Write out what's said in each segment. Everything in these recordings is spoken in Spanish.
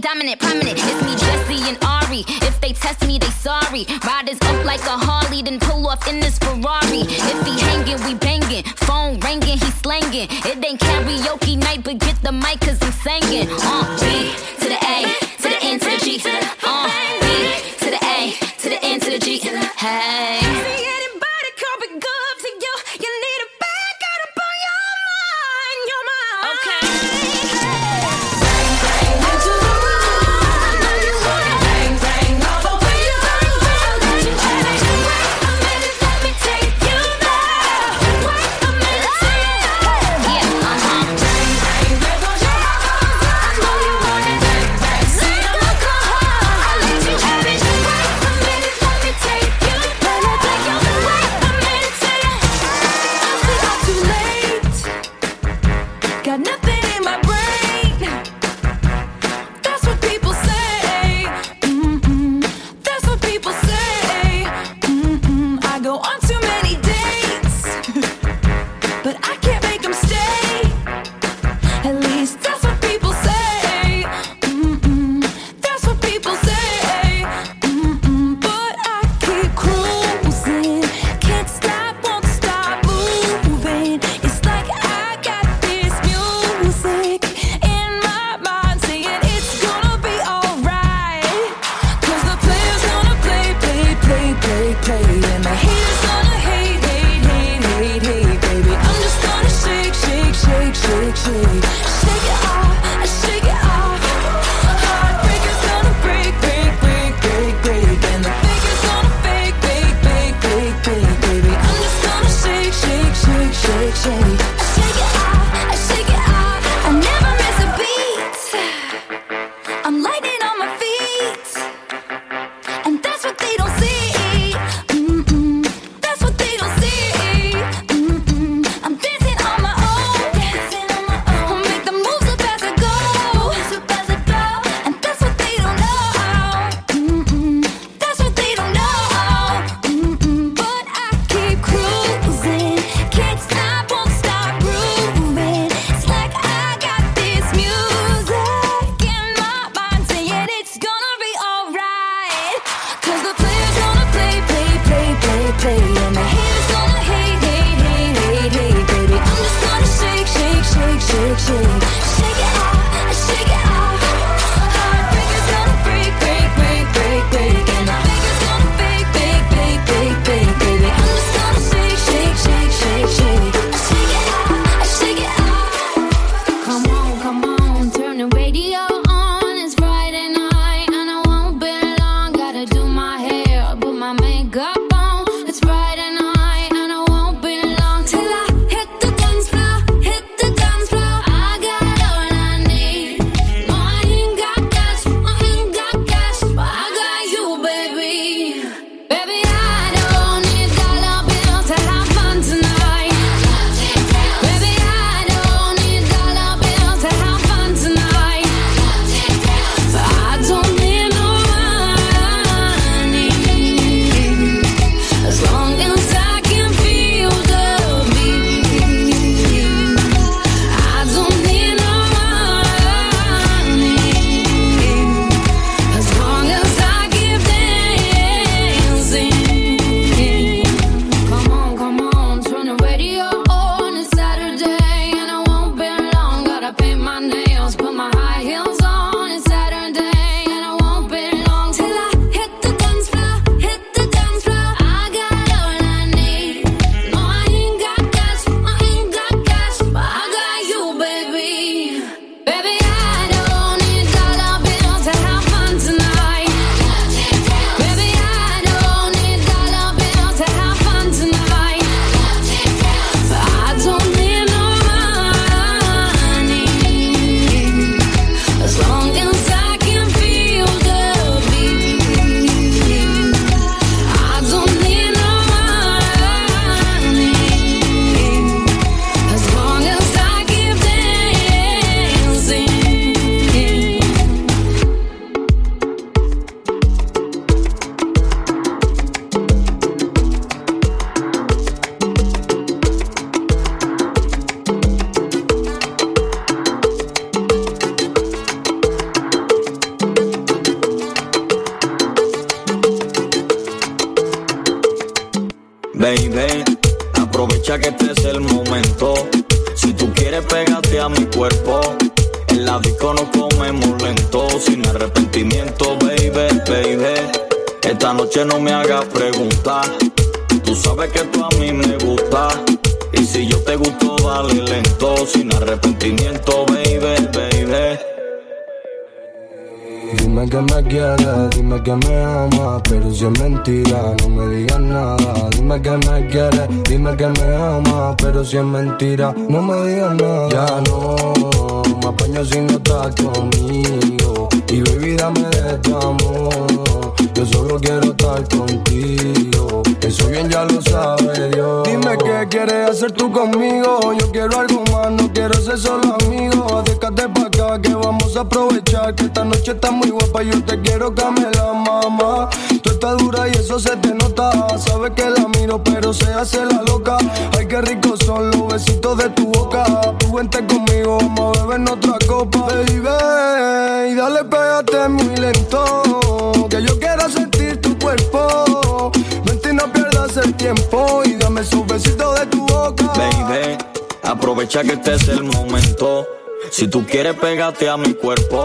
dominant. And my the is gonna hate, hate, hate, hate, hate, baby. I'm just gonna shake, shake, shake, shake, shake. Dime que me quieres, dime que me amas, pero si es mentira, no me digas nada. Dime que me quieres, dime que me amas, pero si es mentira, no me digas nada. Ya no, me apaño si no estás conmigo. Y baby, dame de tu amor. Yo solo quiero estar contigo. Eso bien ya lo sabe Dios. Dime qué quieres hacer tú conmigo. Yo quiero algo más, no quiero ser solo amigo. Acércate pa' acá que vamos a aprovechar. Que esta noche está muy guapa. Yo te quiero la mamá. Tú estás dura y eso se te nota. Sabes que la miro, pero se hace la loca. Ay, qué ricos son los besitos de tu boca. Tú vente conmigo, vamos a beber otra copa. Baby, y dale, pégate muy lento. Que yo quiero sentir tu cuerpo. Vente no pierdas el tiempo. Y dame esos besitos de tu boca. Baby, aprovecha que este es el momento. Si tú quieres, pégate a mi cuerpo.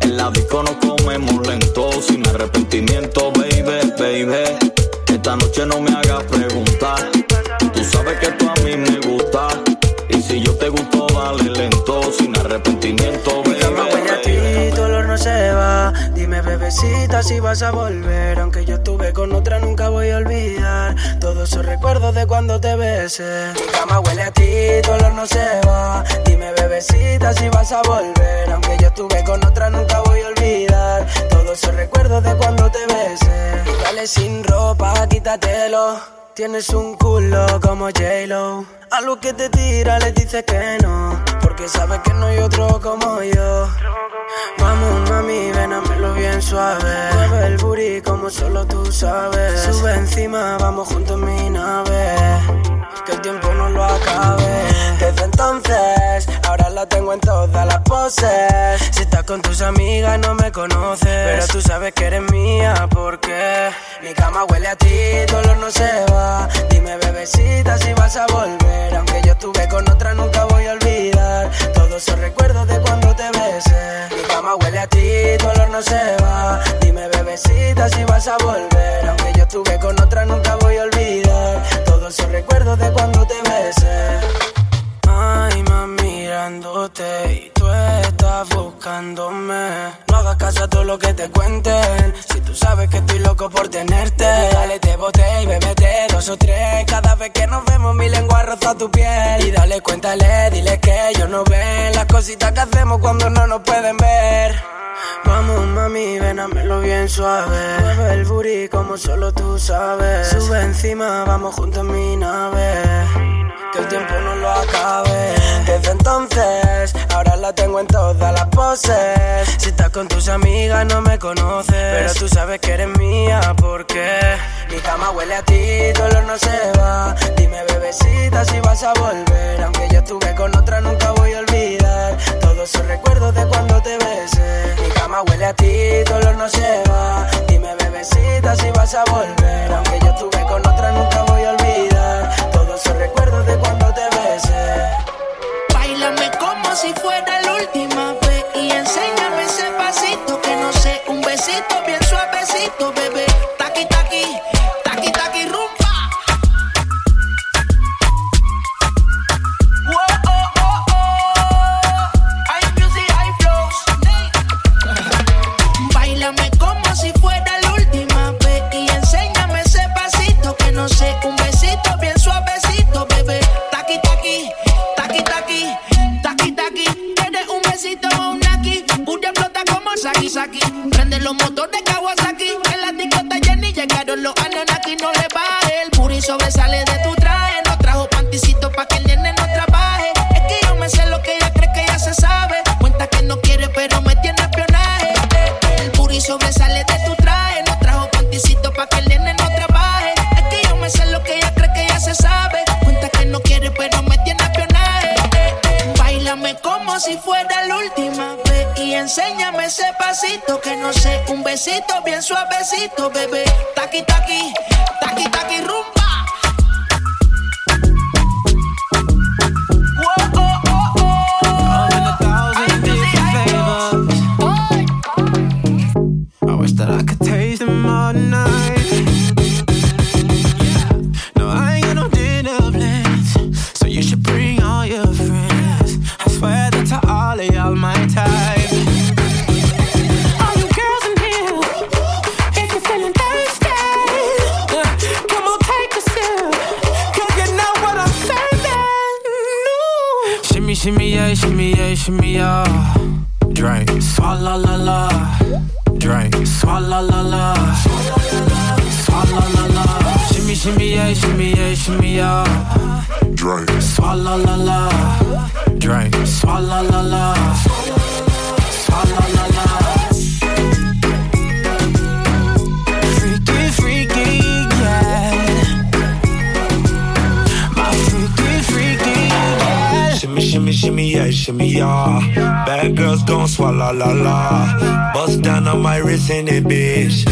En la disco nos comemos lento, sin arrepentimiento, baby, baby. Esta noche no me hagas preguntar. Tú sabes que tú a mí me gusta. Y si yo te gusto, dale lento, sin arrepentimiento, Dime, bebecita, si vas a volver. Aunque yo estuve con otra, nunca voy a olvidar. Todos esos recuerdos de cuando te besé. Mi cama huele a ti, tu olor no se va. Dime, bebecita, si vas a volver. Aunque yo estuve con otra, nunca voy a olvidar. Todos esos recuerdos de cuando te besé. Dale sin ropa, quítatelo. Tienes un culo como J-Lo. A lo que te tira le dices que no. Porque sabes que no hay otro como yo. Vamos, mami, ven hámelo bien suave. Mueve el booty como solo tú sabes. Sube encima, vamos juntos en mi nave. Que el tiempo no lo acabe. Desde entonces, ahora la tengo en todas las poses. Si estás con tus amigas no me conoces, pero tú sabes que eres mía porque mi cama huele a ti, tu olor no se va. Dime bebecita si vas a volver, aunque yo estuve con otra nunca voy a olvidar todos esos recuerdos de cuando te besé. Mi cama huele a ti, tu olor no se va. Dime bebecita si vas a volver, aunque yo estuve con otra nunca voy a olvidar todos esos recuerdos de cuando te besé. Mami, mirándote y tú estás buscándome. No hagas caso a todo lo que te cuenten. Si tú sabes que estoy loco por tenerte, dale, te boté y bebete dos o tres. Cada vez que nos vemos, mi lengua roza tu piel. Y dale, cuéntale, dile que ellos no ven las cositas que hacemos cuando no nos pueden ver. Vamos, mami, ven, hámelo bien suave. Mueve el booty como solo tú sabes. Sube encima, vamos juntos en mi nave que el tiempo no lo acabe. Desde entonces, ahora la tengo en todas las poses. Si estás con tus amigas no me conoces, pero tú sabes que eres mía porque mi cama huele a ti, tu olor no se va. Dime bebecita si vas a volver, aunque yo estuve con otra nunca voy a olvidar todos esos recuerdos de cuando te besé. Mi cama huele a ti, tu olor no se va. Dime bebecita si vas a volver, aunque yo estuve con otra nunca voy a olvidar recuerdos de cuando te besé. Bailame como si fuera la última vez y enséñame ese pasito que no sé, un besito bien suavecito, bebé. Taqui, taqui los motores Kawasaki, en la discota Jenny llegaron los Anunnaki, no le baje. El puri sobresale besito bien suavecito, bebé. Taqui taqui, swallow la la. Bust down on my wrist in it, bitch.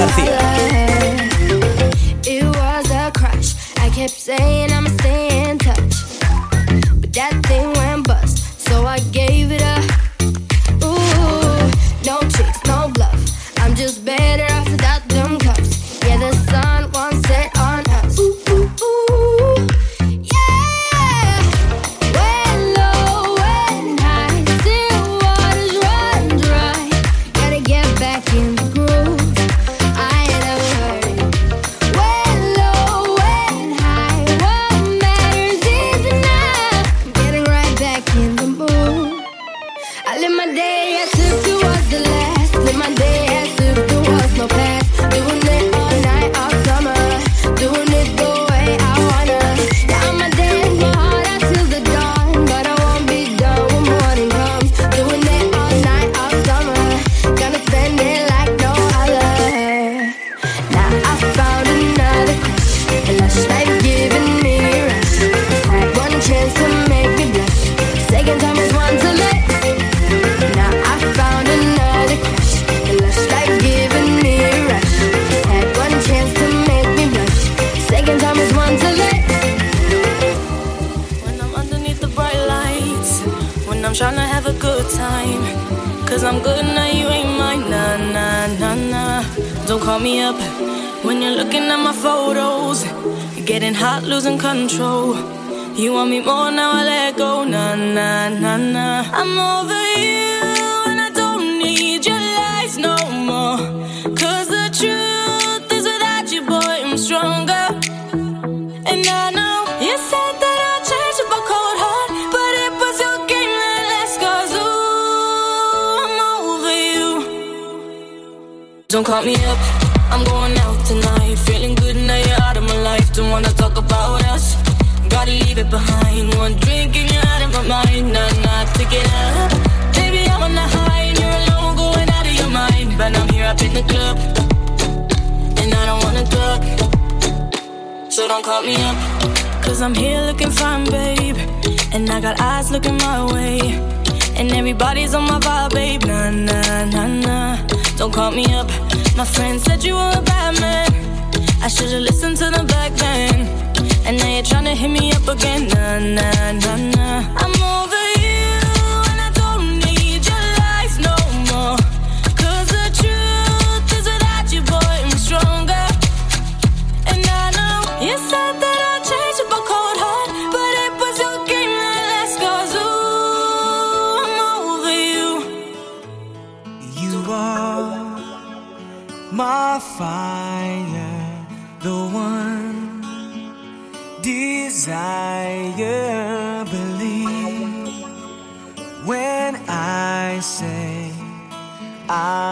García. I say I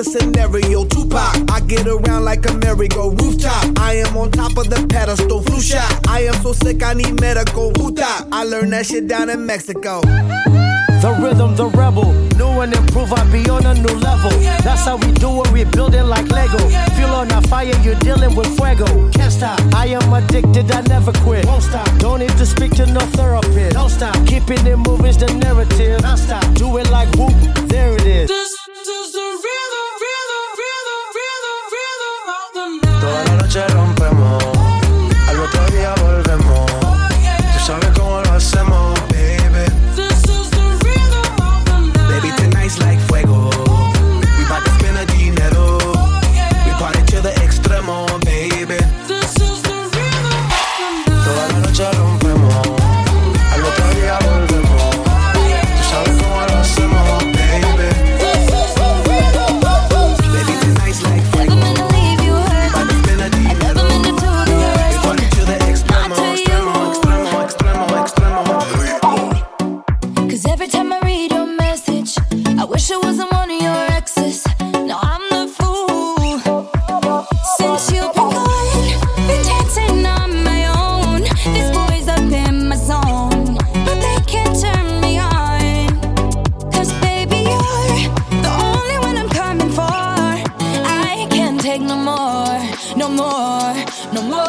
a scenario. Tupac, I get around like a merry-go rooftop. I am on top of the pedestal. Flu shot. I am so sick, I need medical. Who? I learned that shit down in Mexico. The rhythm, the rebel. New and improve, I be on a new level. That's how we do it, we build it like Lego. Feel on a fire, you're dealing with fuego. Can't stop, I am addicted, I never quit. Won't stop, don't need to speak to no therapist. Don't stop, keeping it moving's the narrative. Non stop, do it like whoop, there it is. no more.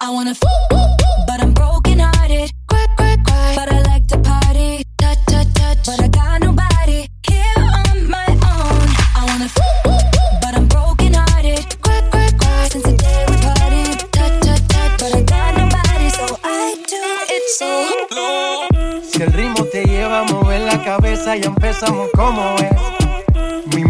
I wanna fool, but I'm broken hearted. Quack, quack, quack. But I like to party. Touch, touch, touch. But I got nobody here on my own. I wanna fool, but I'm broken hearted. Quack, quack, quack. Since the day we parted. Touch, touch, touch. But I got nobody, so I do it solo. Si el ritmo te lleva a mover la cabeza, ya empezamos como es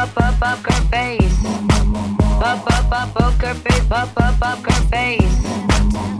up, up, up her face. Up, up, up, up her face. Up, up, up her face.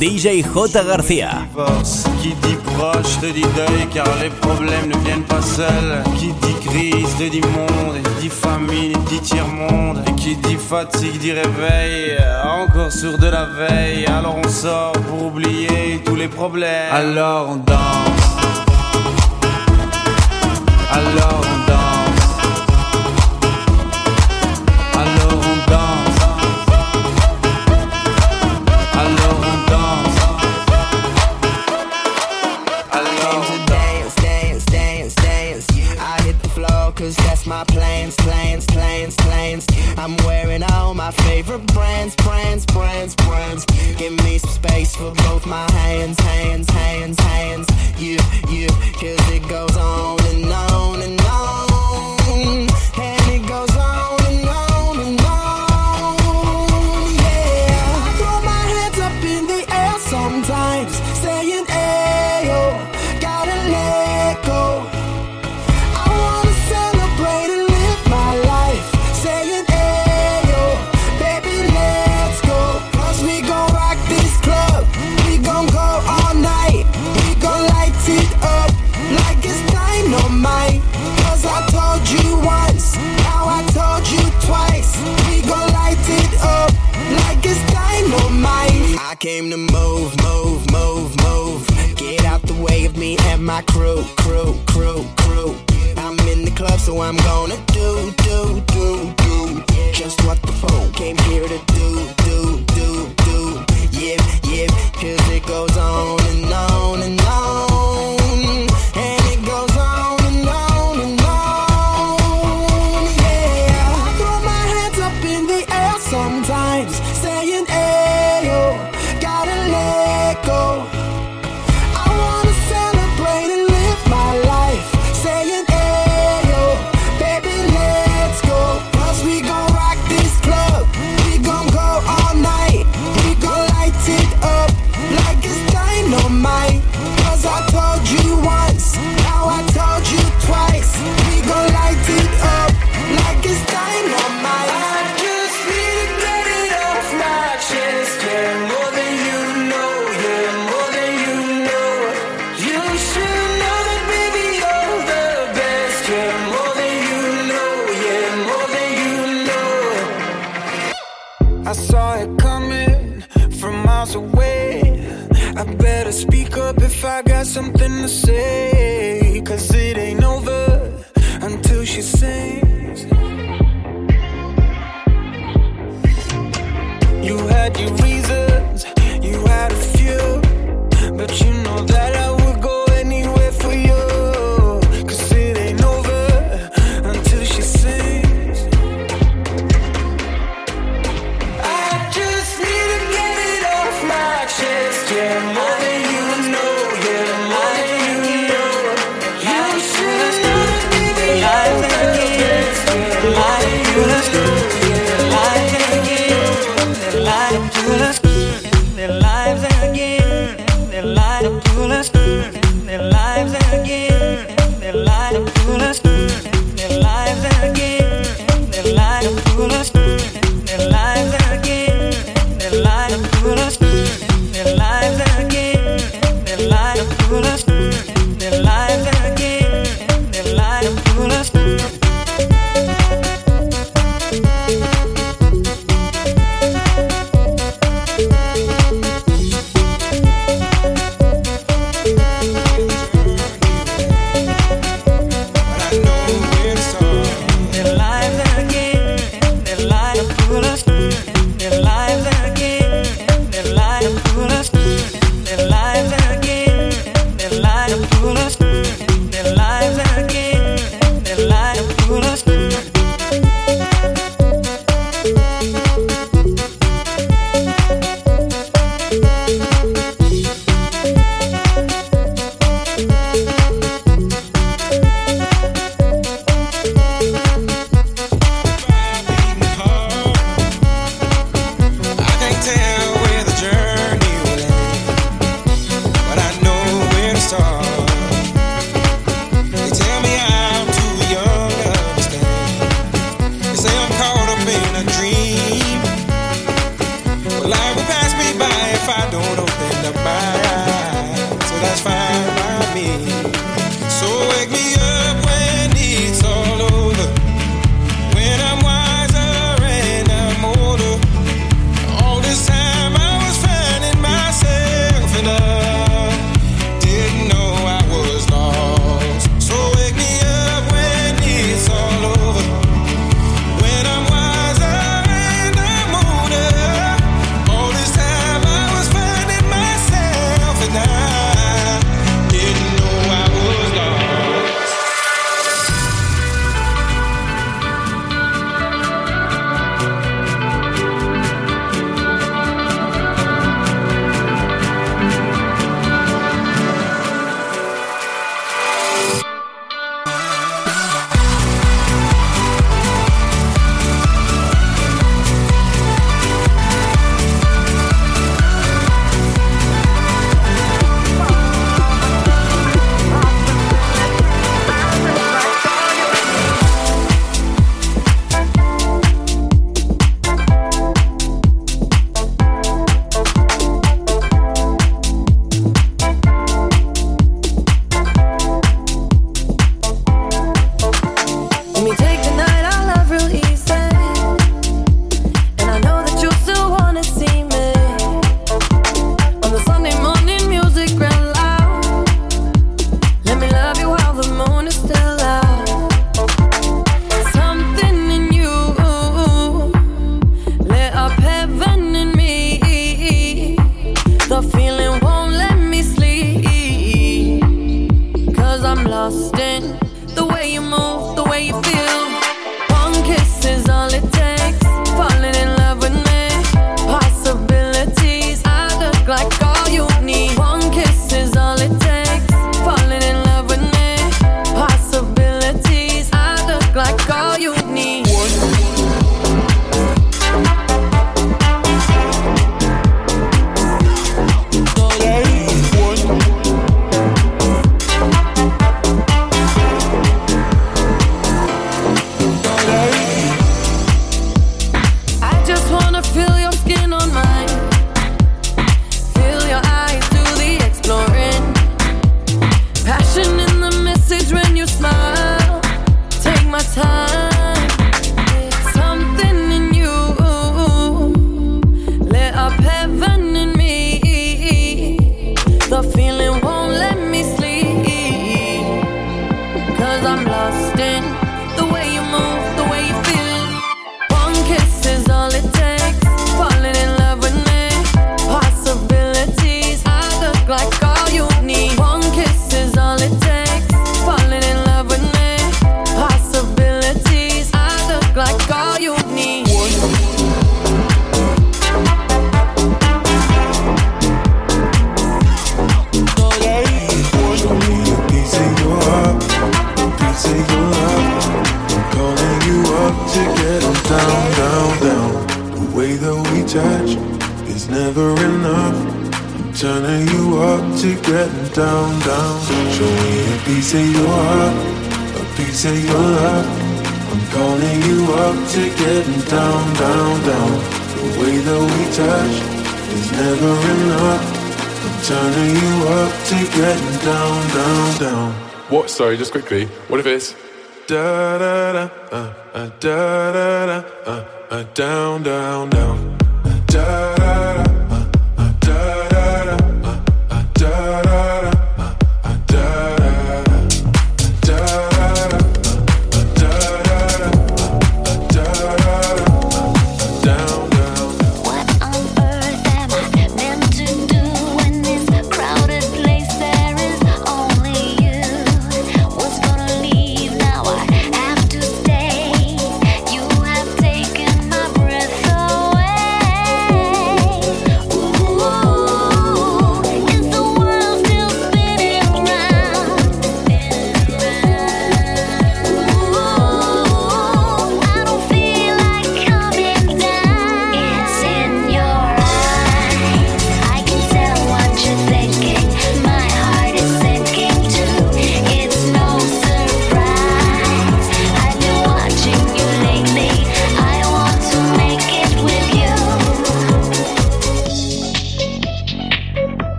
DJ J. Garcia. Qui dit proche te dit deuil car les problèmes ne viennent pas seuls. Qui dit crise te dit monde, dit famine, dit tiers-monde. Et qui dit fatigue dit réveil, encore sur de la veille. Alors on sort pour oublier tous les problèmes. Alors on danse. Alors on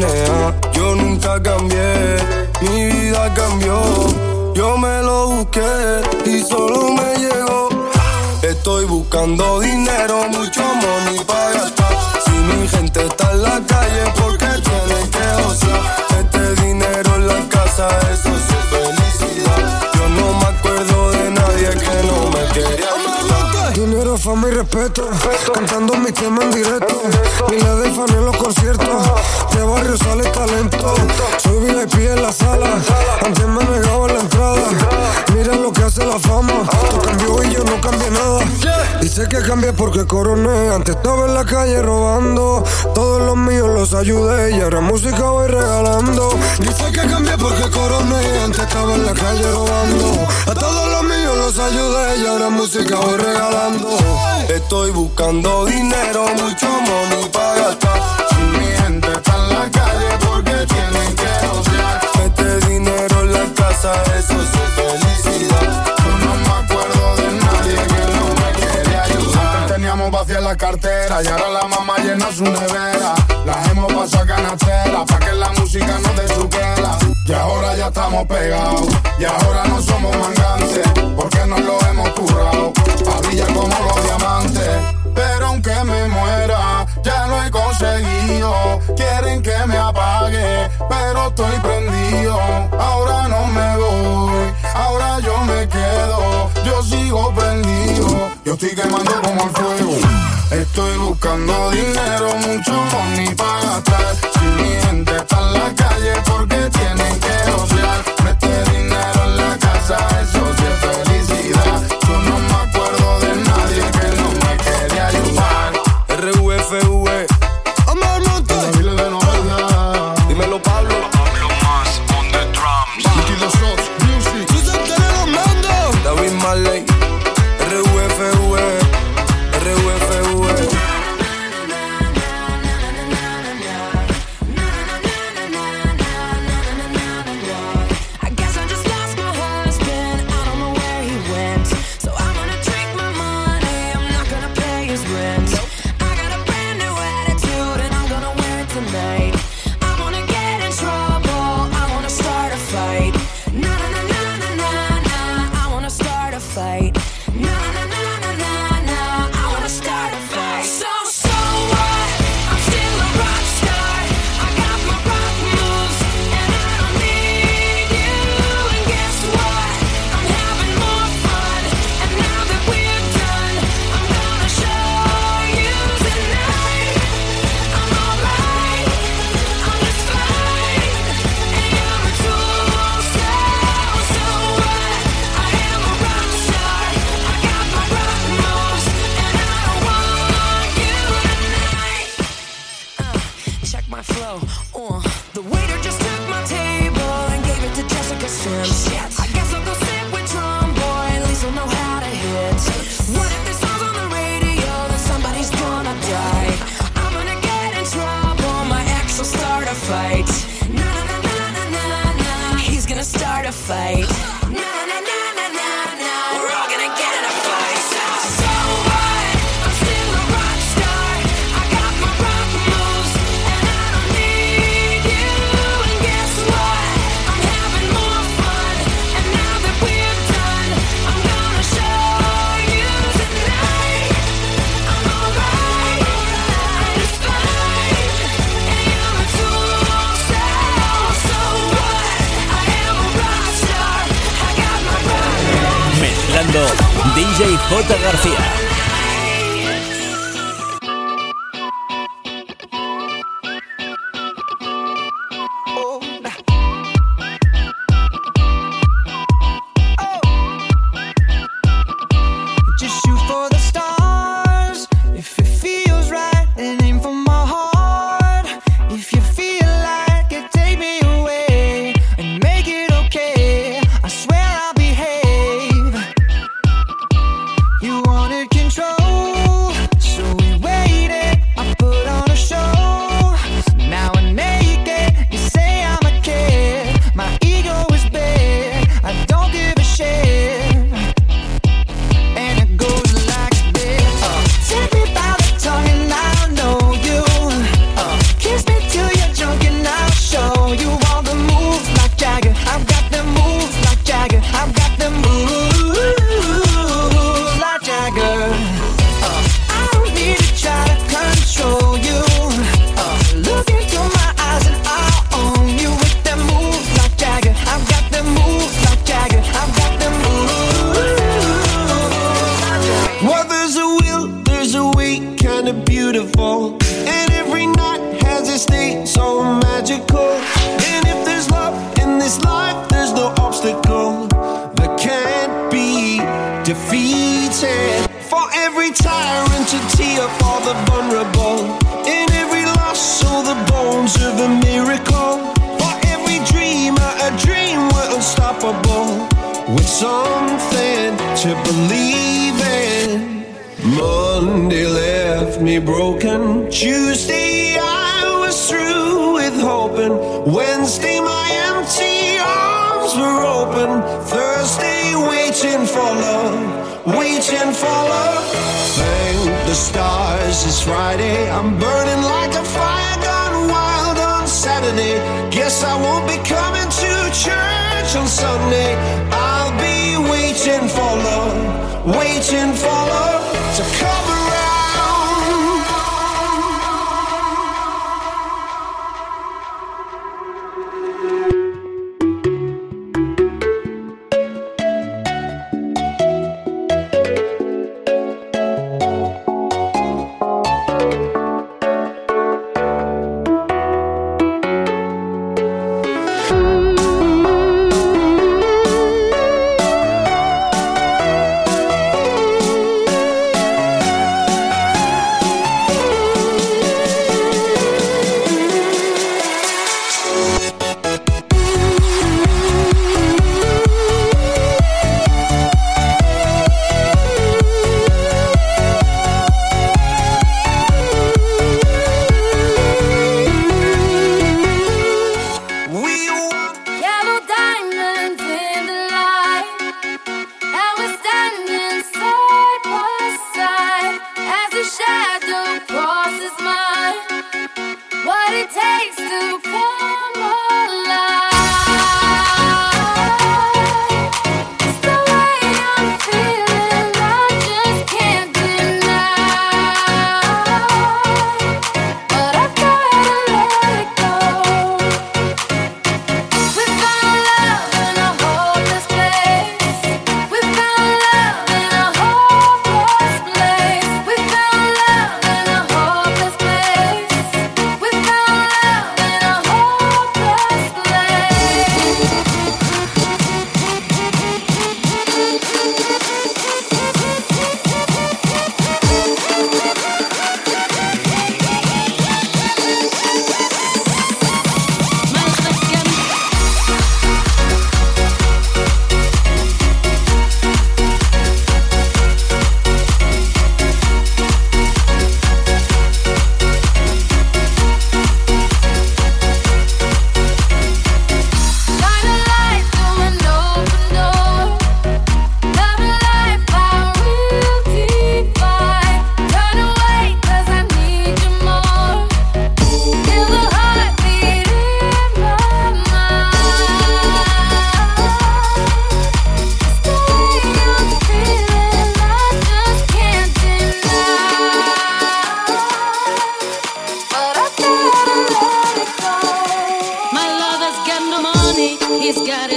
N la cartera y ahora la mamá llena su nevera. Las hemos pasado a canastera pa' que la música no dé su quela. Y ahora ya estamos pegados, y ahora no somos mangantes, porque nos lo hemos currado. A como los diamantes pero aunque me muera, ya lo he conseguido. Quieren que me apague, pero estoy prendido. Ahora no me voy, ahora yo me quedo. Yo sigo prendido, yo estoy quemando como el fuego. Estoy buscando dinero, mucho money para gastar. Si mi gente está en la calle porque tienen que ociar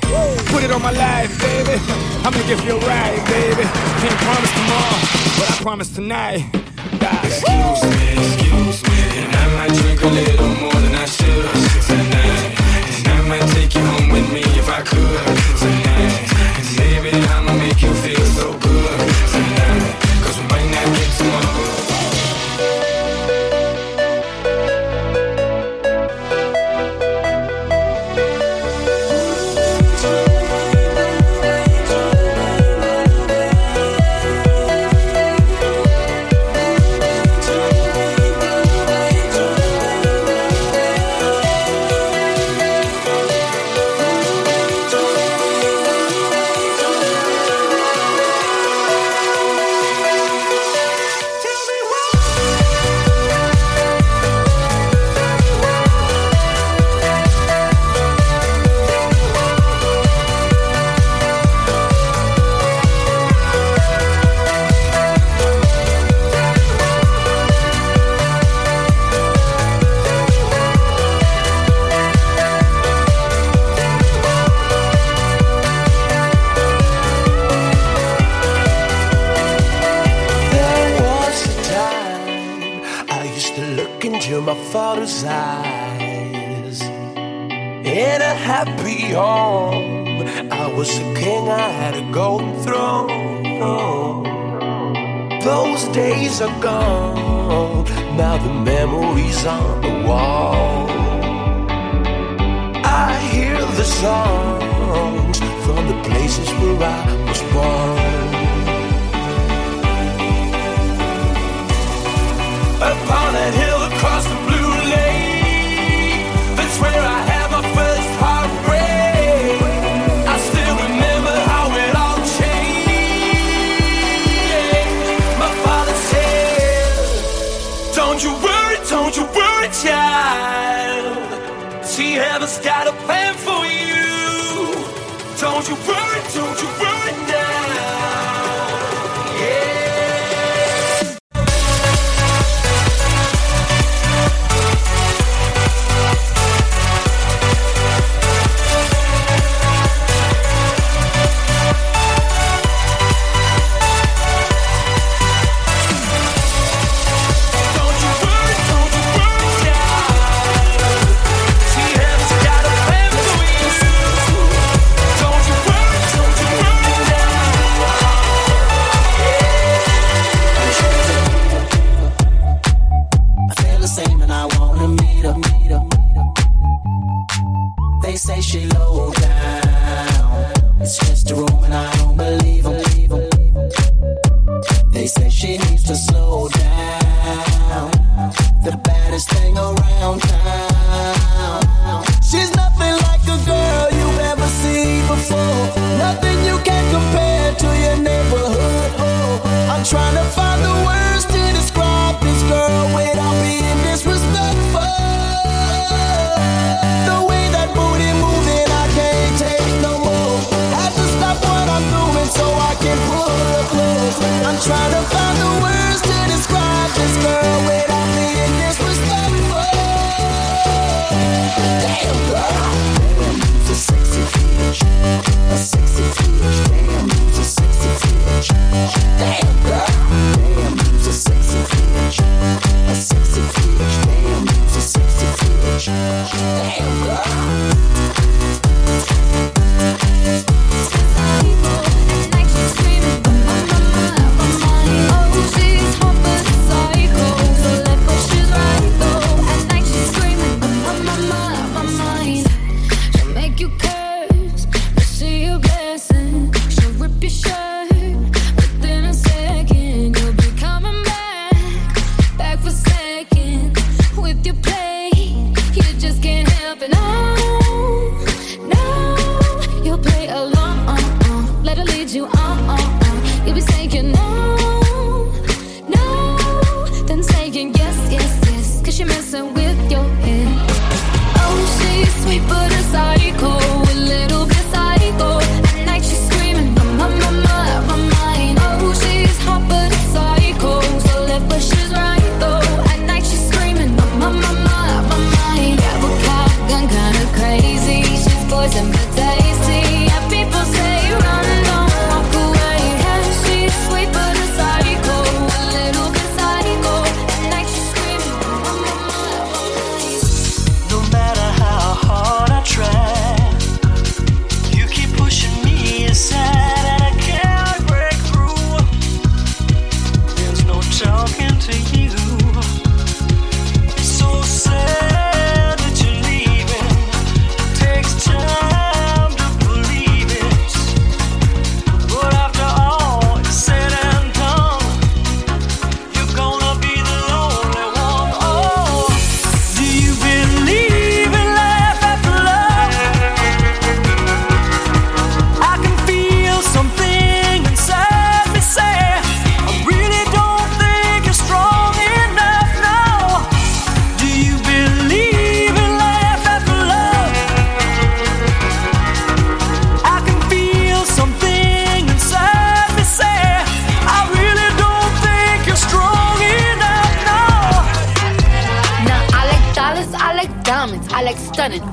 Lohan. Put it on my life, baby. I'ma give you a ride, baby. Can't promise tomorrow, but I promise tonight. Excuse me, excuse me, and I might drink a little more than I should tonight. And I might take you home with me if I could tonight. And baby, I'ma the stop.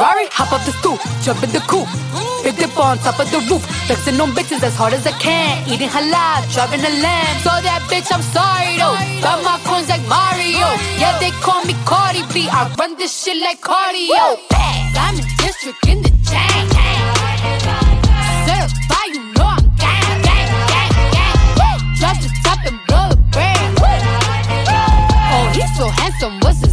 Ferrari, hop up the stoop, jump in the coupe. Big dip on top of the roof, flexing on bitches as hard as I can. Eating halal, driving a lamb. So that bitch, I'm sorry though. Got my coins like Mario. Yeah, they call me Cardi B. I run this shit like cardio. Diamond district in the chain. Certified, you know I'm gang, gang, gang, gang. Drop the top and blow the. Oh, he's so handsome. What's his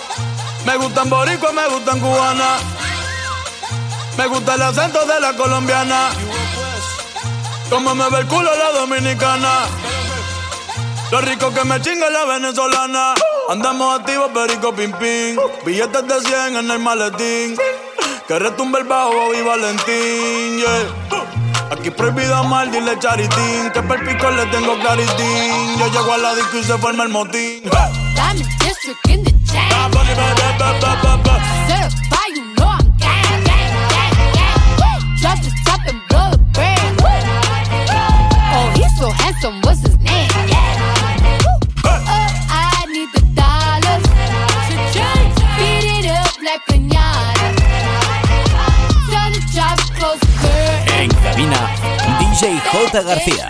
Me gustan boricuas, me gustan cubanas. Me gusta el acento de la colombiana. Como me ve el culo la dominicana. Lo rico que me chinga la venezolana. Andamos activos, perico, pim, pim. Billetes de 100 en el maletín. Que retumbe el bajo y Valentín, yeah. Aquí prohibida mal, dile charitín. Que perpico le tengo claritín. Yo llego a la disco y se forma el motín. Diamond District in the chain. Ah, Certified, you know I'm gang, gang, gang, gang. Drop the and blow the. Oh, he's so handsome, what's his DJ J. García.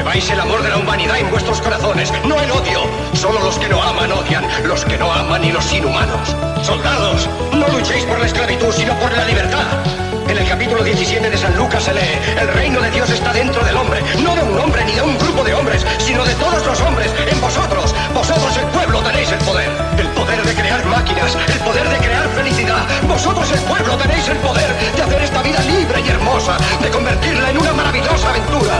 Lleváis el amor de la humanidad en vuestros corazones, no el odio. Solo los que no aman odian, los que no aman y los inhumanos. Soldados, no luchéis por la esclavitud, sino por la libertad. En el capítulo 17 de San Lucas se lee, el reino de Dios está dentro del hombre, no de un hombre ni de un grupo de hombres, sino de todos los hombres, en vosotros. Vosotros el pueblo tenéis el poder, el poder de crear máquinas, el poder de crear felicidad. Vosotros el pueblo tenéis el poder de hacer esta vida libre y hermosa, de convertirla en una maravillosa aventura.